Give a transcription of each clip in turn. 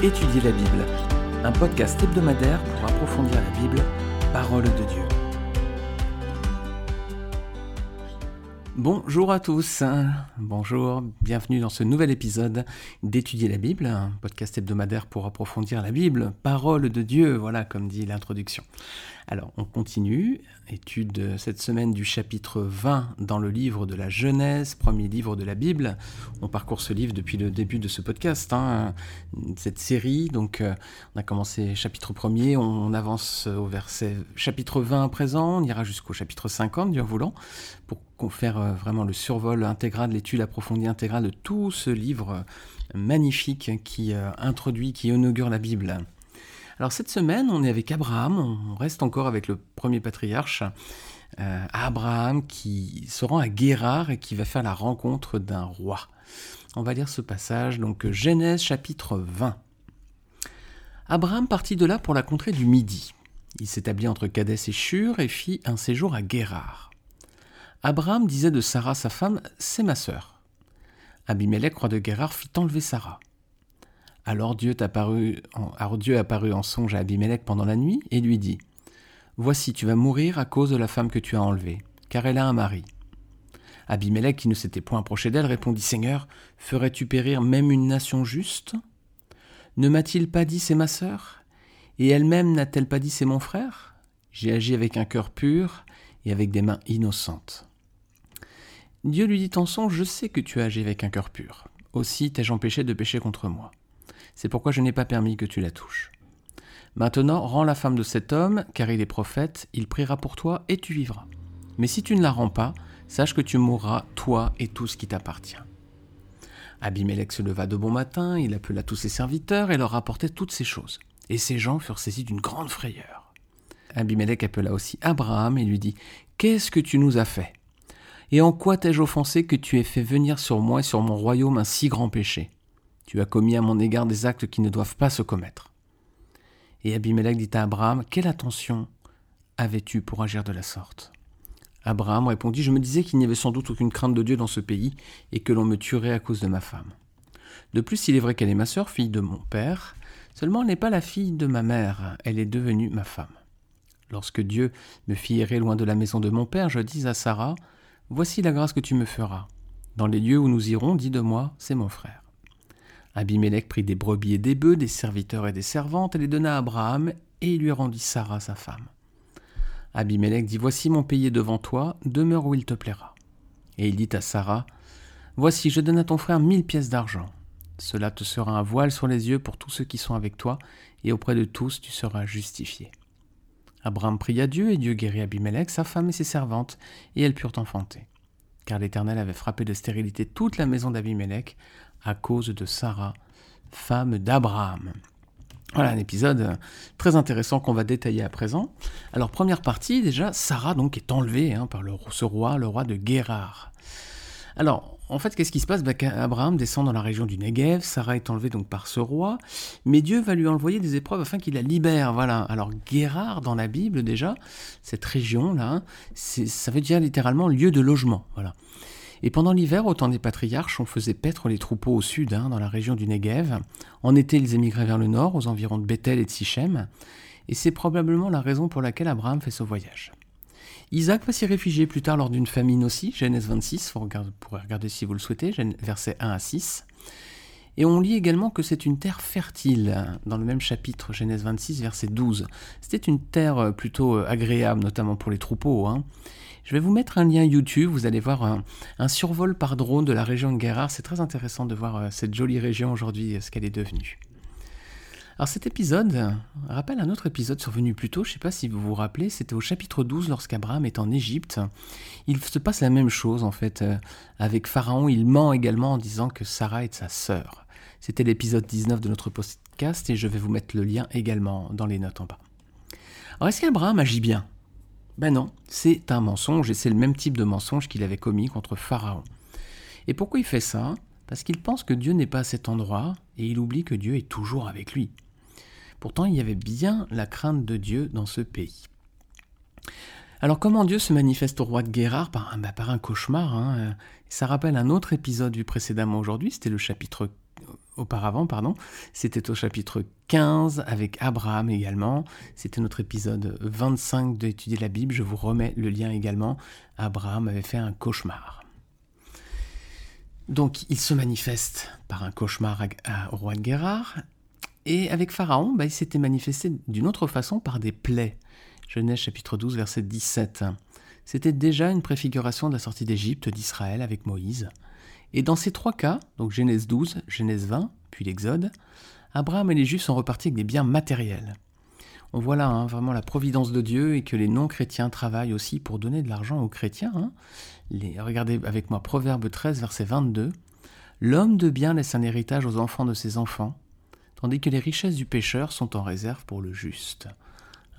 Étudier la Bible, un podcast hebdomadaire pour approfondir la Bible, parole de Dieu. Bonjour à tous, bonjour, bienvenue dans ce nouvel épisode d'Étudier la Bible, un podcast hebdomadaire pour approfondir la Bible, parole de Dieu, voilà comme dit l'introduction. Alors on continue, étude cette semaine du chapitre 20 dans le livre de la Genèse, premier livre de la Bible. On parcourt ce livre depuis le début de ce podcast, hein, cette série. Donc euh, on a commencé chapitre 1er, on avance au verset chapitre 20 à présent, on ira jusqu'au chapitre 50, Dieu voulant, pour faire euh, vraiment le survol intégral, l'étude approfondie intégrale de tout ce livre magnifique qui euh, introduit, qui inaugure la Bible. Alors cette semaine, on est avec Abraham, on reste encore avec le premier patriarche, euh, Abraham qui se rend à Guérard et qui va faire la rencontre d'un roi. On va lire ce passage, donc Genèse chapitre 20. Abraham partit de là pour la contrée du Midi. Il s'établit entre Cadès et Shur et fit un séjour à Guérard. Abraham disait de Sarah sa femme, c'est ma sœur. Abimelech, roi de Guérard, fit enlever Sarah. Alors Dieu, apparut en songe à Abimelech pendant la nuit et lui dit Voici, tu vas mourir à cause de la femme que tu as enlevée, car elle a un mari. Abimelech, qui ne s'était point approché d'elle, répondit Seigneur, ferais-tu périr même une nation juste? Ne m'a-t-il pas dit c'est ma sœur? Et elle-même n'a-t-elle pas dit c'est mon frère? J'ai agi avec un cœur pur et avec des mains innocentes. Dieu lui dit en songe Je sais que tu as agi avec un cœur pur. Aussi t'ai-je empêché de pécher contre moi. C'est pourquoi je n'ai pas permis que tu la touches. Maintenant, rends la femme de cet homme, car il est prophète, il priera pour toi et tu vivras. Mais si tu ne la rends pas, sache que tu mourras, toi et tout ce qui t'appartient. Abimelech se leva de bon matin, il appela tous ses serviteurs et leur rapportait toutes ces choses. Et ces gens furent saisis d'une grande frayeur. Abimelech appela aussi Abraham et lui dit Qu'est-ce que tu nous as fait? Et en quoi t'ai-je offensé que tu aies fait venir sur moi et sur mon royaume un si grand péché? Tu as commis à mon égard des actes qui ne doivent pas se commettre. Et Abimelech dit à Abraham, Quelle attention avais-tu pour agir de la sorte? Abraham répondit, Je me disais qu'il n'y avait sans doute aucune crainte de Dieu dans ce pays, et que l'on me tuerait à cause de ma femme. De plus, il est vrai qu'elle est ma sœur, fille de mon père, seulement elle n'est pas la fille de ma mère, elle est devenue ma femme. Lorsque Dieu me fit errer loin de la maison de mon père, je dis à Sarah, Voici la grâce que tu me feras. Dans les lieux où nous irons, dis de moi, c'est mon frère. Abimelech prit des brebis et des bœufs, des serviteurs et des servantes, et les donna à Abraham, et il lui rendit Sarah sa femme. Abimelech dit Voici mon pays devant toi, demeure où il te plaira. Et il dit à Sarah Voici, je donne à ton frère mille pièces d'argent. Cela te sera un voile sur les yeux pour tous ceux qui sont avec toi, et auprès de tous tu seras justifié. Abraham pria Dieu, et Dieu guérit Abimelech, sa femme et ses servantes, et elles purent enfanter. Car l'Éternel avait frappé de stérilité toute la maison d'Abimelech, à cause de Sarah, femme d'Abraham. Voilà un épisode très intéressant qu'on va détailler à présent. Alors première partie, déjà, Sarah donc est enlevée hein, par le, ce roi, le roi de Guérard. Alors, en fait, qu'est-ce qui se passe? Bah, Abraham descend dans la région du Negev, Sarah est enlevée donc par ce roi, mais Dieu va lui envoyer des épreuves afin qu'il la libère. Voilà. Alors, Guérard, dans la Bible, déjà, cette région-là, ça veut dire littéralement lieu de logement. Voilà. Et pendant l'hiver, au temps des patriarches, on faisait paître les troupeaux au sud, hein, dans la région du Negev. En été, ils émigraient vers le nord, aux environs de Bethel et de Sichem. Et c'est probablement la raison pour laquelle Abraham fait ce voyage. Isaac va s'y réfugier plus tard lors d'une famine aussi, Genèse 26, vous pourrez regarder si vous le souhaitez, versets 1 à 6. Et on lit également que c'est une terre fertile, dans le même chapitre, Genèse 26, verset 12. C'était une terre plutôt agréable, notamment pour les troupeaux. Hein. Je vais vous mettre un lien YouTube, vous allez voir un, survol par drone de la région de Guérard. C'est très intéressant de voir euh, cette jolie région aujourd'hui, euh, ce qu'elle est devenue. Alors cet épisode rappelle un autre épisode survenu plus tôt, je ne sais pas si vous vous rappelez, c'était au chapitre 12 lorsqu'Abraham est en Égypte. Il se passe la même chose en fait euh, avec Pharaon, il ment également en disant que Sarah est sa sœur. C'était l'épisode 19 de notre podcast et je vais vous mettre le lien également dans les notes en bas. Alors est-ce qu'Abraham agit bien? Ben non, c'est un mensonge et c'est le même type de mensonge qu'il avait commis contre Pharaon. Et pourquoi il fait ça? Parce qu'il pense que Dieu n'est pas à cet endroit et il oublie que Dieu est toujours avec lui. Pourtant, il y avait bien la crainte de Dieu dans ce pays. Alors comment Dieu se manifeste au roi de Guérard? Par un, bah, par un cauchemar hein Ça rappelle un autre épisode du précédemment aujourd'hui, c'était le chapitre auparavant, pardon. C'était au chapitre 15 avec Abraham également. C'était notre épisode 25 d'étudier la Bible. Je vous remets le lien également. Abraham avait fait un cauchemar. Donc il se manifeste par un cauchemar au roi de Guérard. Et avec Pharaon, bah, il s'était manifesté d'une autre façon par des plaies. Genèse chapitre 12 verset 17. C'était déjà une préfiguration de la sortie d'Égypte d'Israël avec Moïse. Et dans ces trois cas, donc Genèse 12, Genèse 20, puis l'Exode, Abraham et les Juifs sont repartis avec des biens matériels. On voit là hein, vraiment la providence de Dieu et que les non-chrétiens travaillent aussi pour donner de l'argent aux chrétiens. Hein. regardez avec moi Proverbe 13, verset 22. L'homme de bien laisse un héritage aux enfants de ses enfants, tandis que les richesses du pécheur sont en réserve pour le juste.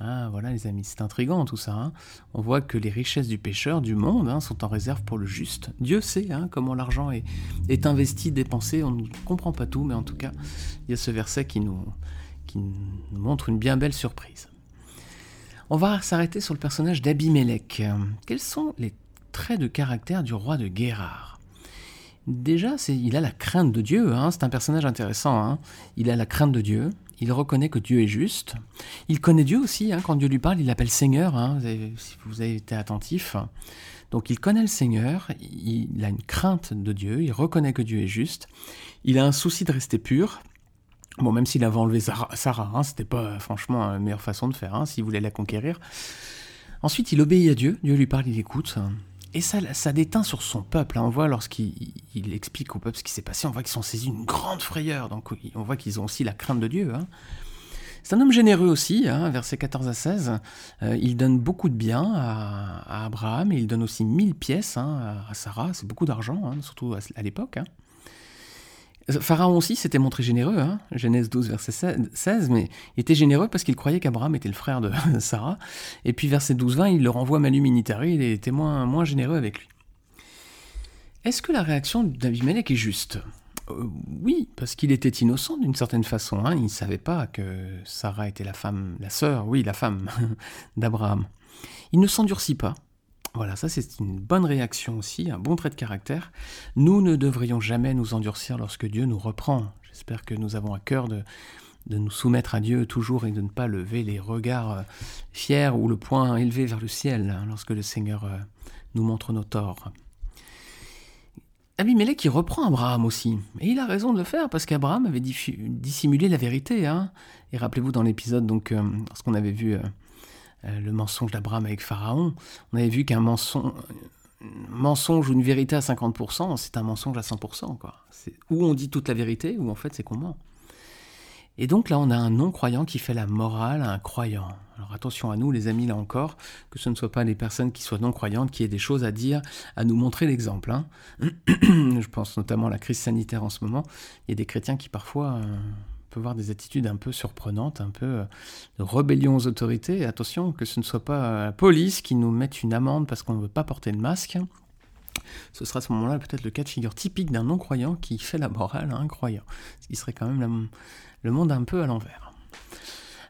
Ah, voilà les amis, c'est intrigant tout ça. Hein. On voit que les richesses du pécheur, du monde, hein, sont en réserve pour le juste. Dieu sait hein, comment l'argent est, est, investi, dépensé. On ne comprend pas tout, mais en tout cas, il y a ce verset qui nous, qui nous montre une bien belle surprise. On va s'arrêter sur le personnage d'Abimelech. Quels sont les traits de caractère du roi de Guérard? Déjà, il a la crainte de Dieu, c'est un personnage intéressant. Il a la crainte de Dieu, il reconnaît que Dieu est juste. Il connaît Dieu aussi, hein. quand Dieu lui parle, il l'appelle Seigneur, hein. si vous avez été attentif. Donc il connaît le Seigneur, il a une crainte de Dieu, il reconnaît que Dieu est juste, il a un souci de rester pur. Bon, même s'il avait enlevé Sarah, hein, c'était pas franchement la meilleure façon de faire, hein, s'il voulait la conquérir. Ensuite, il obéit à Dieu, Dieu lui parle, il écoute. Et ça, ça déteint sur son peuple. Hein. On voit lorsqu'il explique au peuple ce qui s'est passé, on voit qu'ils sont saisis d'une grande frayeur. Donc on voit qu'ils ont aussi la crainte de Dieu. Hein. C'est un homme généreux aussi, hein, versets 14 à 16. Euh, il donne beaucoup de biens à, Abraham et il donne aussi 1000 pièces à Sarah. C'est beaucoup d'argent, surtout à, l'époque. Pharaon aussi s'était montré généreux, hein, Genèse 12, verset 16, mais il était généreux parce qu'il croyait qu'Abraham était le frère de Sarah. Et puis verset 12-20, il le renvoie Manu Minitari, il était moins, moins généreux avec lui. Est-ce que la réaction d'Abimelech est juste? Euh, Oui, parce qu'il était innocent d'une certaine façon. Hein. il ne savait pas que Sarah était la femme, la sœur, oui, la femme d'Abraham. Il ne s'endurcit pas. Voilà, ça c'est une bonne réaction aussi, un bon trait de caractère. Nous ne devrions jamais nous endurcir lorsque Dieu nous reprend. J'espère que nous avons à cœur de, de nous soumettre à Dieu toujours et de ne pas lever les regards euh, fiers ou le poing élevé vers le ciel hein, lorsque le Seigneur euh, nous montre nos torts. Abimelech qui reprend Abraham aussi. Et il a raison de le faire parce qu'Abraham avait dissimulé la vérité. Hein. Et rappelez-vous dans l'épisode, donc, euh, lorsqu'on avait vu euh, le mensonge d'Abraham avec Pharaon, on avait vu qu'un mensonge, ou une vérité à 50%, c'est un mensonge à 100%. Quoi. Où on dit toute la vérité, ou en fait c'est qu'on ment. Et donc là, on a un non-croyant qui fait la morale à un croyant. Alors attention à nous, les amis, là encore, que ce ne soit pas les personnes qui soient non-croyantes qui aient des choses à dire, à nous montrer l'exemple. Hein. Je pense notamment à la crise sanitaire en ce moment. Il y a des chrétiens qui parfois euh, peut voir des attitudes un peu surprenantes, un peu euh, de rébellion aux autorités. attention, que ce ne soit pas la police qui nous mette une amende parce qu'on ne veut pas porter le masque. Ce sera à ce moment-là peut-être le cas de figure typique d'un non-croyant qui fait la morale à un croyant. Ce qui serait quand même le monde un peu à l'envers.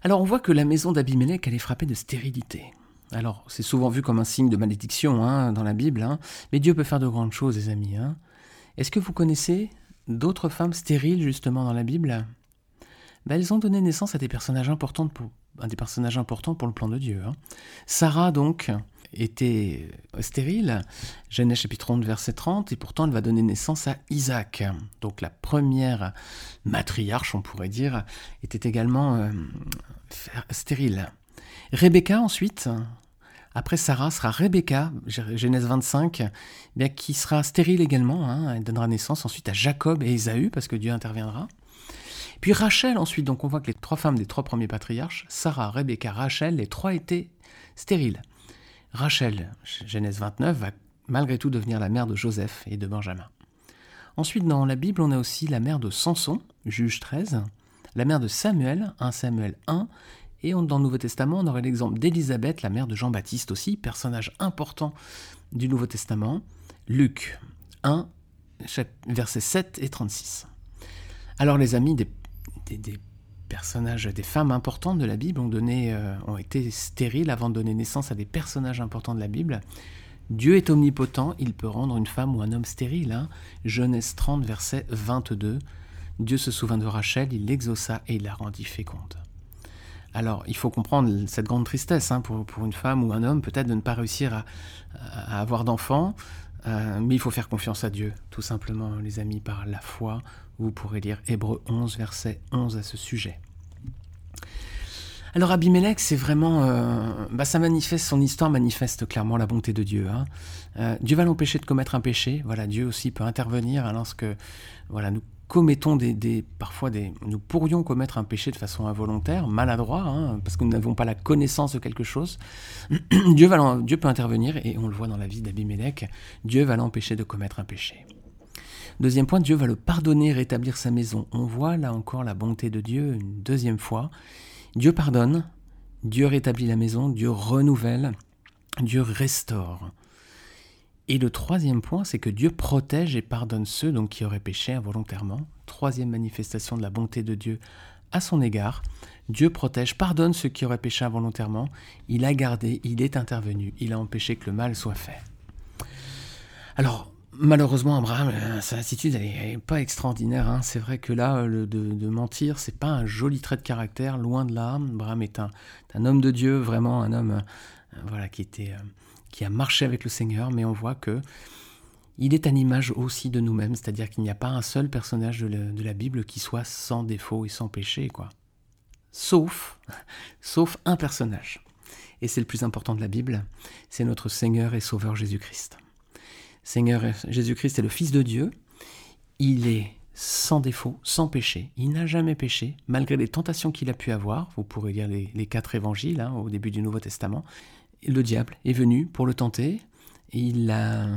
Alors on voit que la maison d'Abimelech, elle est frappée de stérilité. Alors c'est souvent vu comme un signe de malédiction hein, dans la Bible, hein. mais Dieu peut faire de grandes choses, les amis. Hein. Est-ce que vous connaissez d'autres femmes stériles justement dans la Bible? Bah, elles ont donné naissance à des personnages importants pour, le plan de Dieu. Hein. Sarah, donc, était stérile, Genèse chapitre 11, verset 30, et pourtant elle va donner naissance à Isaac. Donc la première matriarche, on pourrait dire, était également euh, stérile. Rebecca, ensuite, après Sarah, sera Rebecca, Genèse 25, bien, qui sera stérile également. Hein. elle donnera naissance ensuite à Jacob et Ésaü, parce que Dieu interviendra. Puis Rachel ensuite, donc on voit que les trois femmes des trois premiers patriarches, Sarah, Rebecca, Rachel, les trois étaient stériles. Rachel, Genèse 29, va malgré tout devenir la mère de Joseph et de Benjamin. Ensuite, dans la Bible, on a aussi la mère de Samson, Juge 13, la mère de Samuel, 1 Samuel 1, et dans le Nouveau Testament, on aurait l'exemple d'Élisabeth, la mère de Jean-Baptiste aussi, personnage important du Nouveau Testament, Luc 1, versets 7 et 36. Alors les amis, des des, personnages, des femmes importantes de la Bible ont, donné, euh, ont été stériles avant de donner naissance à des personnages importants de la Bible. Dieu est omnipotent, il peut rendre une femme ou un homme stérile. Hein. Genèse 30, verset 22. Dieu se souvint de Rachel, il l'exauça et il la rendit féconde. Alors, il faut comprendre cette grande tristesse hein, pour, une femme ou un homme, peut-être de ne pas réussir à, avoir d'enfants, euh, mais il faut faire confiance à Dieu, tout simplement, les amis, par la foi. Vous pourrez lire Hébreu 11, verset 11 à ce sujet. Alors Abimelech, c'est vraiment, euh, bah, manifeste, son histoire manifeste clairement la bonté de Dieu. Hein. Euh, Dieu va l'empêcher de commettre un péché. Voilà, Dieu aussi peut intervenir hein, lorsque, voilà, nous commettons des, parfois des, nous pourrions commettre un péché de façon involontaire, maladroit, hein, parce que nous n'avons pas la connaissance de quelque chose. Dieu, va, Dieu peut intervenir et on le voit dans la vie d'Abimelech. Dieu va l'empêcher de commettre un péché. Deuxième point, Dieu va le pardonner, rétablir sa maison. On voit là encore la bonté de Dieu une deuxième fois. Dieu pardonne, Dieu rétablit la maison, Dieu renouvelle, Dieu restaure. Et le troisième point, c'est que Dieu protège et pardonne ceux donc, qui auraient péché involontairement. Troisième manifestation de la bonté de Dieu à son égard. Dieu protège, pardonne ceux qui auraient péché involontairement. Il a gardé, il est intervenu, il a empêché que le mal soit fait. Alors, malheureusement, Abraham, euh, sa attitude n'est pas extraordinaire. Hein. C'est vrai que là, le, de, de, mentir, c'est pas un joli trait de caractère, loin de là. Abraham est un, homme de Dieu, vraiment un homme euh, voilà, qui était... Euh, qui a marché avec le Seigneur, mais on voit que il est à l'image aussi de nous-mêmes, c'est-à-dire qu'il n'y a pas un seul personnage de la, Bible qui soit sans défaut et sans péché, quoi. Sauf, sauf un personnage. Et c'est le plus important de la Bible, c'est notre Seigneur et Sauveur Jésus-Christ. Seigneur Jésus-Christ est le Fils de Dieu, il est sans défaut, sans péché. Il n'a jamais péché, malgré les tentations qu'il a pu avoir. Vous pourrez lire les, quatre évangiles hein, au début du Nouveau Testament le diable est venu pour le tenter. Il l'a,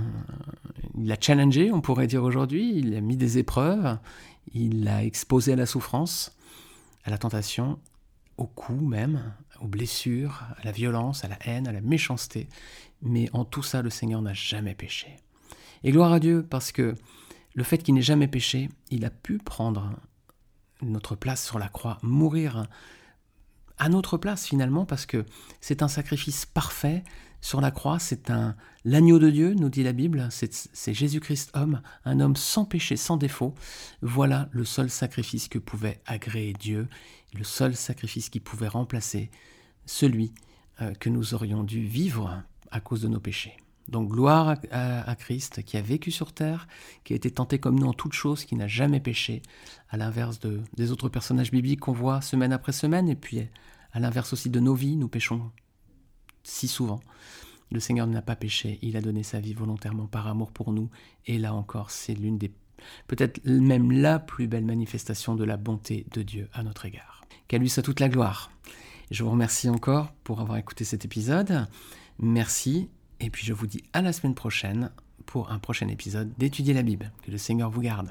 il challengé, on pourrait dire aujourd'hui. Il a mis des épreuves. Il l'a exposé à la souffrance, à la tentation, au coup même, aux blessures, à la violence, à la haine, à la méchanceté. Mais en tout ça, le Seigneur n'a jamais péché. Et gloire à Dieu, parce que le fait qu'il n'ait jamais péché, il a pu prendre notre place sur la croix, mourir à notre place finalement, parce que c'est un sacrifice parfait sur la croix, c'est un l'agneau de Dieu, nous dit la Bible, c'est Jésus-Christ homme, un homme sans péché, sans défaut. Voilà le seul sacrifice que pouvait agréer Dieu, le seul sacrifice qui pouvait remplacer celui euh, que nous aurions dû vivre à cause de nos péchés. Donc gloire à, Christ qui a vécu sur terre, qui a été tenté comme nous en toutes choses, qui n'a jamais péché, à l'inverse de, des autres personnages bibliques qu'on voit semaine après semaine, et puis à l'inverse aussi de nos vies, nous péchons si souvent. Le Seigneur n'a pas péché, il a donné sa vie volontairement par amour pour nous, et là encore, c'est l'une des, peut-être même la plus belle manifestation de la bonté de Dieu à notre égard. Qu'à lui soit toute la gloire. Je vous remercie encore pour avoir écouté cet épisode. Merci et puis je vous dis à la semaine prochaine pour un prochain épisode d'étudier la Bible. Que le Seigneur vous garde.